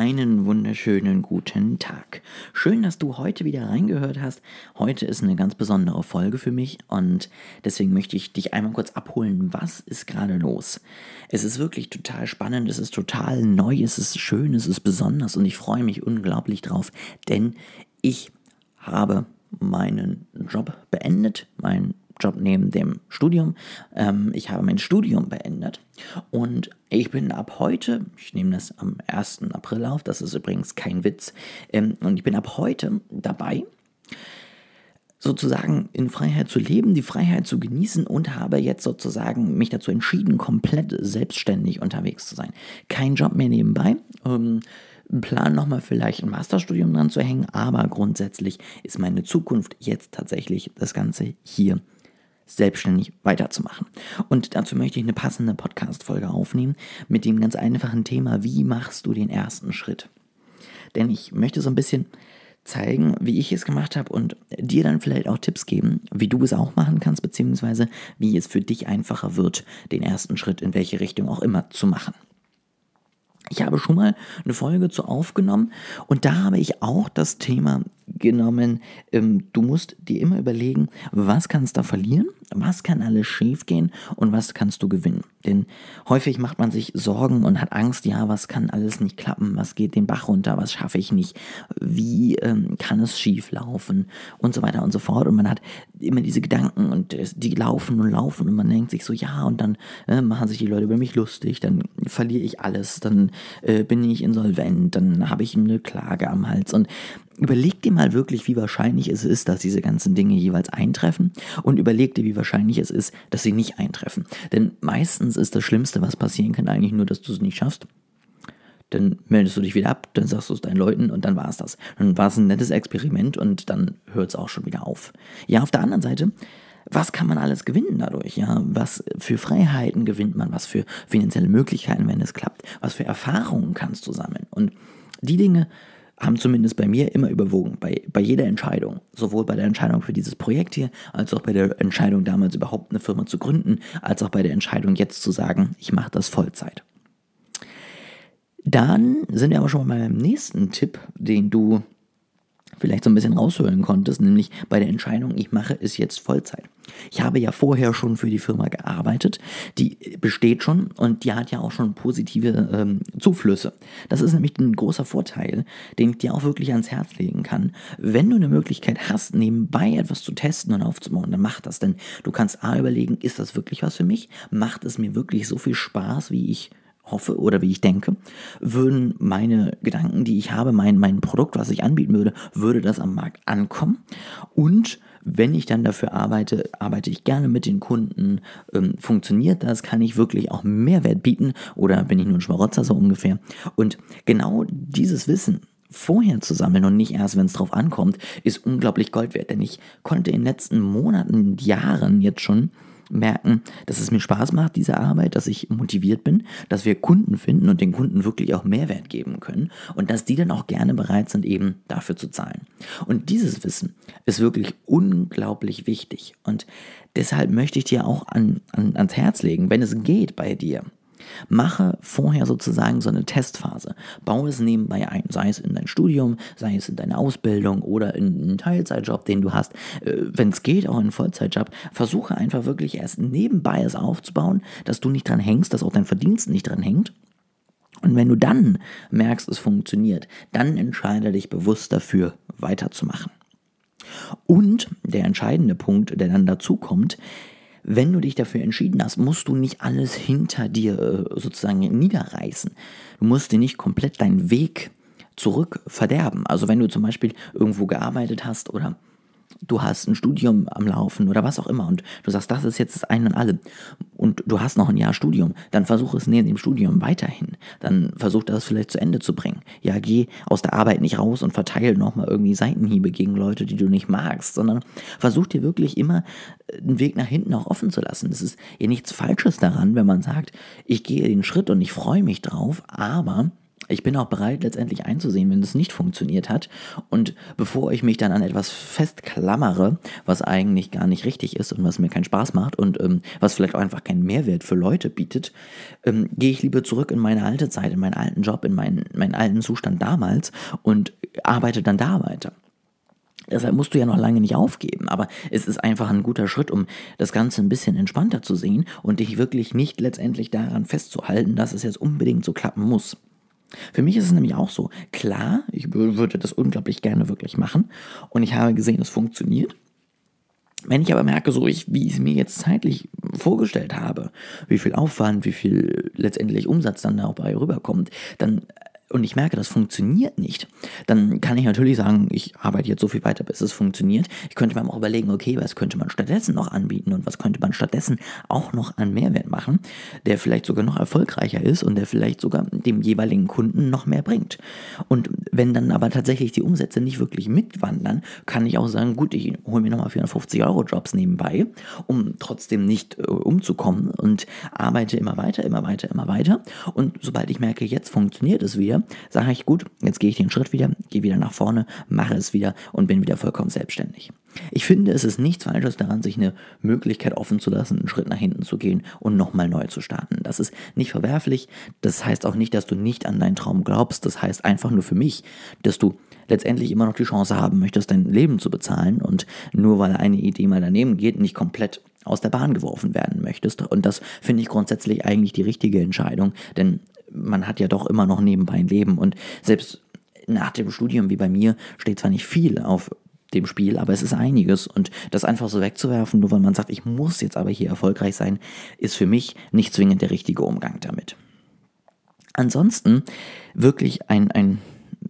Einen wunderschönen guten Tag. Schön, dass du heute wieder reingehört hast. Heute ist eine ganz besondere Folge für mich und deswegen möchte ich dich einmal kurz abholen. Was ist gerade los? Es ist wirklich total spannend, es ist total neu, es ist schön, es ist besonders und ich freue mich unglaublich drauf, denn ich habe meinen Job beendet, mein Job neben dem Studium. Ähm, ich habe mein Studium beendet und ich bin ab heute, ich nehme das am 1. April auf, das ist übrigens kein Witz, ähm, und ich bin ab heute dabei, sozusagen in Freiheit zu leben, die Freiheit zu genießen und habe jetzt sozusagen mich dazu entschieden, komplett selbstständig unterwegs zu sein. Kein Job mehr nebenbei. Ähm, Plan nochmal vielleicht ein Masterstudium dran zu hängen, aber grundsätzlich ist meine Zukunft jetzt tatsächlich das Ganze hier selbstständig weiterzumachen. Und dazu möchte ich eine passende Podcast-Folge aufnehmen mit dem ganz einfachen Thema, wie machst du den ersten Schritt? Denn ich möchte so ein bisschen zeigen, wie ich es gemacht habe und dir dann vielleicht auch Tipps geben, wie du es auch machen kannst, beziehungsweise wie es für dich einfacher wird, den ersten Schritt in welche Richtung auch immer zu machen. Ich habe schon mal eine Folge zu aufgenommen und da habe ich auch das Thema genommen, ähm, du musst dir immer überlegen, was kannst du verlieren, was kann alles schiefgehen und was kannst du gewinnen. Denn häufig macht man sich Sorgen und hat Angst, ja, was kann alles nicht klappen, was geht den Bach runter, was schaffe ich nicht, wie ähm, kann es schief laufen? Und so weiter und so fort. Und man hat immer diese Gedanken und die laufen und laufen und man denkt sich so, ja, und dann äh, machen sich die Leute über mich lustig, dann verliere ich alles, dann äh, bin ich insolvent, dann habe ich eine Klage am Hals. Und Überleg dir mal wirklich, wie wahrscheinlich es ist, dass diese ganzen Dinge jeweils eintreffen und überleg dir, wie wahrscheinlich es ist, dass sie nicht eintreffen. Denn meistens ist das Schlimmste, was passieren kann, eigentlich nur, dass du es nicht schaffst. Dann meldest du dich wieder ab, dann sagst du es deinen Leuten und dann war es das. Dann war es ein nettes Experiment und dann hört es auch schon wieder auf. Ja, auf der anderen Seite, was kann man alles gewinnen dadurch? Ja, was für Freiheiten gewinnt man? Was für finanzielle Möglichkeiten, wenn es klappt? Was für Erfahrungen kannst du sammeln? Und die Dinge haben zumindest bei mir immer überwogen, bei, bei jeder Entscheidung. Sowohl bei der Entscheidung für dieses Projekt hier, als auch bei der Entscheidung damals überhaupt eine Firma zu gründen, als auch bei der Entscheidung jetzt zu sagen, ich mache das Vollzeit. Dann sind wir aber schon mal beim nächsten Tipp, den du vielleicht so ein bisschen raushören konntest, nämlich bei der Entscheidung, ich mache es jetzt Vollzeit. Ich habe ja vorher schon für die Firma gearbeitet, die besteht schon und die hat ja auch schon positive ähm, Zuflüsse. Das ist nämlich ein großer Vorteil, den ich dir auch wirklich ans Herz legen kann. Wenn du eine Möglichkeit hast, nebenbei etwas zu testen und aufzubauen, dann mach das, denn du kannst A überlegen, ist das wirklich was für mich? Macht es mir wirklich so viel Spaß, wie ich hoffe oder wie ich denke, würden meine Gedanken, die ich habe, mein, mein Produkt, was ich anbieten würde, würde das am Markt ankommen. Und wenn ich dann dafür arbeite, arbeite ich gerne mit den Kunden. Ähm, funktioniert das? Kann ich wirklich auch Mehrwert bieten? Oder bin ich nur ein Schmarotzer so ungefähr? Und genau dieses Wissen, vorher zu sammeln und nicht erst, wenn es drauf ankommt, ist unglaublich Gold wert. Denn ich konnte in den letzten Monaten, Jahren jetzt schon merken, dass es mir Spaß macht, diese Arbeit, dass ich motiviert bin, dass wir Kunden finden und den Kunden wirklich auch Mehrwert geben können und dass die dann auch gerne bereit sind, eben dafür zu zahlen. Und dieses Wissen ist wirklich unglaublich wichtig und deshalb möchte ich dir auch an, an, ans Herz legen, wenn es geht bei dir, Mache vorher sozusagen so eine Testphase. Baue es nebenbei ein, sei es in dein Studium, sei es in deine Ausbildung oder in einen Teilzeitjob, den du hast. Äh, Wenn es geht, auch in einen Vollzeitjob. Versuche einfach wirklich erst nebenbei es aufzubauen, dass du nicht dran hängst, dass auch dein Verdienst nicht dran hängt. Und wenn du dann merkst, es funktioniert, dann entscheide dich bewusst dafür, weiterzumachen. Und der entscheidende Punkt, der dann dazu kommt, wenn du dich dafür entschieden hast, musst du nicht alles hinter dir äh, sozusagen niederreißen. Du musst dir nicht komplett deinen Weg zurück verderben. Also wenn du zum Beispiel irgendwo gearbeitet hast oder du hast ein Studium am Laufen oder was auch immer und du sagst, das ist jetzt das Ein und Alle, und du hast noch ein Jahr Studium, dann versuch es neben dem Studium weiterhin. Dann versuch das vielleicht zu Ende zu bringen. Ja, geh aus der Arbeit nicht raus und verteile nochmal irgendwie Seitenhiebe gegen Leute, die du nicht magst, sondern versuch dir wirklich immer äh, einen Weg nach hinten auch offen zu lassen. Es ist ja nichts Falsches daran, wenn man sagt, ich gehe den Schritt und ich freue mich drauf, aber ich bin auch bereit, letztendlich einzusehen, wenn es nicht funktioniert hat. Und bevor ich mich dann an etwas festklammere, was eigentlich gar nicht richtig ist und was mir keinen Spaß macht und ähm, was vielleicht auch einfach keinen Mehrwert für Leute bietet, ähm, gehe ich lieber zurück in meine alte Zeit, in meinen alten Job, in meinen, meinen alten Zustand damals und arbeite dann da weiter. Deshalb musst du ja noch lange nicht aufgeben, aber es ist einfach ein guter Schritt, um das Ganze ein bisschen entspannter zu sehen und dich wirklich nicht letztendlich daran festzuhalten, dass es jetzt unbedingt so klappen muss. Für mich ist es nämlich auch so, klar, ich würde das unglaublich gerne wirklich machen und ich habe gesehen, es funktioniert. Wenn ich aber merke, so ich, wie ich es mir jetzt zeitlich vorgestellt habe, wie viel Aufwand, wie viel letztendlich Umsatz dann dabei rüberkommt, dann und ich merke, das funktioniert nicht, dann kann ich natürlich sagen, ich arbeite jetzt so viel weiter, bis es funktioniert. Ich könnte mir auch überlegen, okay, was könnte man stattdessen noch anbieten und was könnte man stattdessen auch noch an Mehrwert machen, der vielleicht sogar noch erfolgreicher ist und der vielleicht sogar dem jeweiligen Kunden noch mehr bringt. Und wenn dann aber tatsächlich die Umsätze nicht wirklich mitwandern, kann ich auch sagen, gut, ich hole mir nochmal 450 Euro Jobs nebenbei, um trotzdem nicht äh, umzukommen und arbeite immer weiter, immer weiter, immer weiter. Und sobald ich merke, jetzt funktioniert es wieder, sage ich, gut, jetzt gehe ich den Schritt wieder, gehe wieder nach vorne, mache es wieder und bin wieder vollkommen selbstständig. Ich finde, es ist nichts Falsches daran, sich eine Möglichkeit offen zu lassen, einen Schritt nach hinten zu gehen und nochmal neu zu starten. Das ist nicht verwerflich. Das heißt auch nicht, dass du nicht an deinen Traum glaubst. Das heißt einfach nur für mich, dass du letztendlich immer noch die Chance haben möchtest, dein Leben zu bezahlen und nur weil eine Idee mal daneben geht, nicht komplett aus der Bahn geworfen werden möchtest. Und das finde ich grundsätzlich eigentlich die richtige Entscheidung, denn man hat ja doch immer noch nebenbei ein Leben und selbst nach dem Studium wie bei mir steht zwar nicht viel auf dem Spiel, aber es ist einiges und das einfach so wegzuwerfen, nur weil man sagt, ich muss jetzt aber hier erfolgreich sein, ist für mich nicht zwingend der richtige Umgang damit. Ansonsten wirklich ein, ein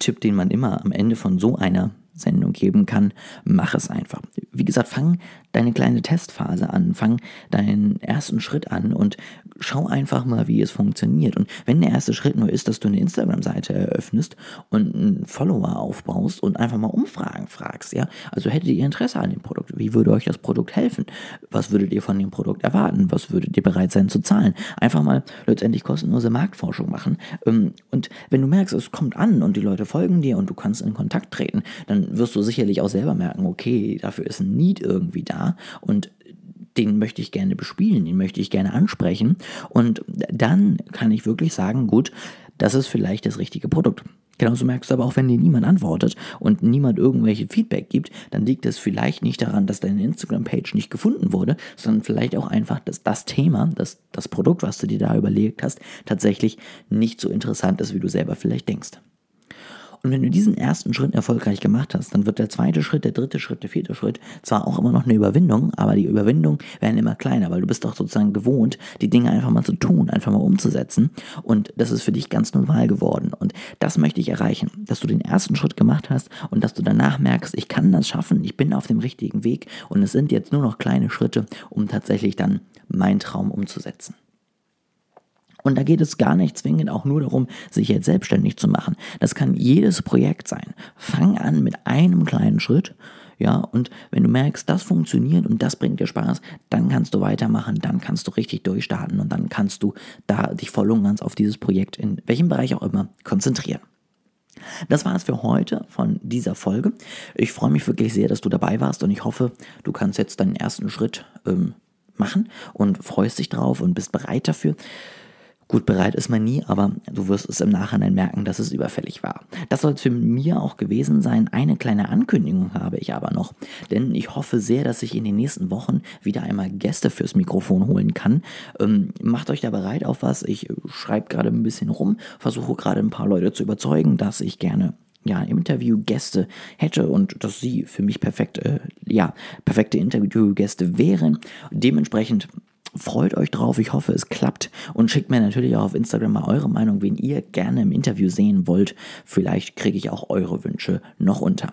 Tipp, den man immer am Ende von so einer Sendung geben kann, mach es einfach. Wie gesagt, fang deine kleine Testphase an, fang deinen ersten Schritt an und schau einfach mal, wie es funktioniert. Und wenn der erste Schritt nur ist, dass du eine Instagram-Seite eröffnest und einen Follower aufbaust und einfach mal Umfragen fragst, ja, also hättet ihr Interesse an dem Produkt? Wie würde euch das Produkt helfen? Was würdet ihr von dem Produkt erwarten? Was würdet ihr bereit sein zu zahlen? Einfach mal letztendlich kostenlose Marktforschung machen. Ähm, und wenn du merkst, es kommt an und die Leute folgen dir und du kannst in Kontakt treten, dann wirst du sicherlich auch selber merken, okay, dafür ist ein Need irgendwie da und den möchte ich gerne bespielen, den möchte ich gerne ansprechen. Und dann kann ich wirklich sagen, gut, das ist vielleicht das richtige Produkt. Genauso merkst du aber auch, wenn dir niemand antwortet und niemand irgendwelche Feedback gibt, dann liegt es vielleicht nicht daran, dass deine Instagram-Page nicht gefunden wurde, sondern vielleicht auch einfach, dass das Thema, das, das Produkt, was du dir da überlegt hast, tatsächlich nicht so interessant ist, wie du selber vielleicht denkst. Und wenn du diesen ersten Schritt erfolgreich gemacht hast, dann wird der zweite Schritt, der dritte Schritt, der vierte Schritt zwar auch immer noch eine Überwindung, aber die Überwindung werden immer kleiner, weil du bist doch sozusagen gewohnt, die Dinge einfach mal zu tun, einfach mal umzusetzen. Und das ist für dich ganz normal geworden. Und das möchte ich erreichen, dass du den ersten Schritt gemacht hast und dass du danach merkst, ich kann das schaffen, ich bin auf dem richtigen Weg und es sind jetzt nur noch kleine Schritte, um tatsächlich dann meinen Traum umzusetzen. Und da geht es gar nicht zwingend auch nur darum, sich jetzt selbstständig zu machen. Das kann jedes Projekt sein. Fang an mit einem kleinen Schritt. Ja, und wenn du merkst, das funktioniert und das bringt dir Spaß, dann kannst du weitermachen, dann kannst du richtig durchstarten und dann kannst du da dich voll und ganz auf dieses Projekt in welchem Bereich auch immer konzentrieren. Das war es für heute von dieser Folge. Ich freue mich wirklich sehr, dass du dabei warst und ich hoffe, du kannst jetzt deinen ersten Schritt ähm, machen und freust dich drauf und bist bereit dafür. Gut bereit ist man nie, aber du wirst es im Nachhinein merken, dass es überfällig war. Das soll es für mir auch gewesen sein. Eine kleine Ankündigung habe ich aber noch, denn ich hoffe sehr, dass ich in den nächsten Wochen wieder einmal Gäste fürs Mikrofon holen kann. Ähm, macht euch da bereit auf was. Ich schreibe gerade ein bisschen rum, versuche gerade ein paar Leute zu überzeugen, dass ich gerne ja, Interviewgäste hätte und dass sie für mich perfekt, äh, ja, perfekte Interviewgäste wären. Dementsprechend Freut euch drauf, ich hoffe, es klappt und schickt mir natürlich auch auf Instagram mal eure Meinung, wen ihr gerne im Interview sehen wollt. Vielleicht kriege ich auch eure Wünsche noch unter.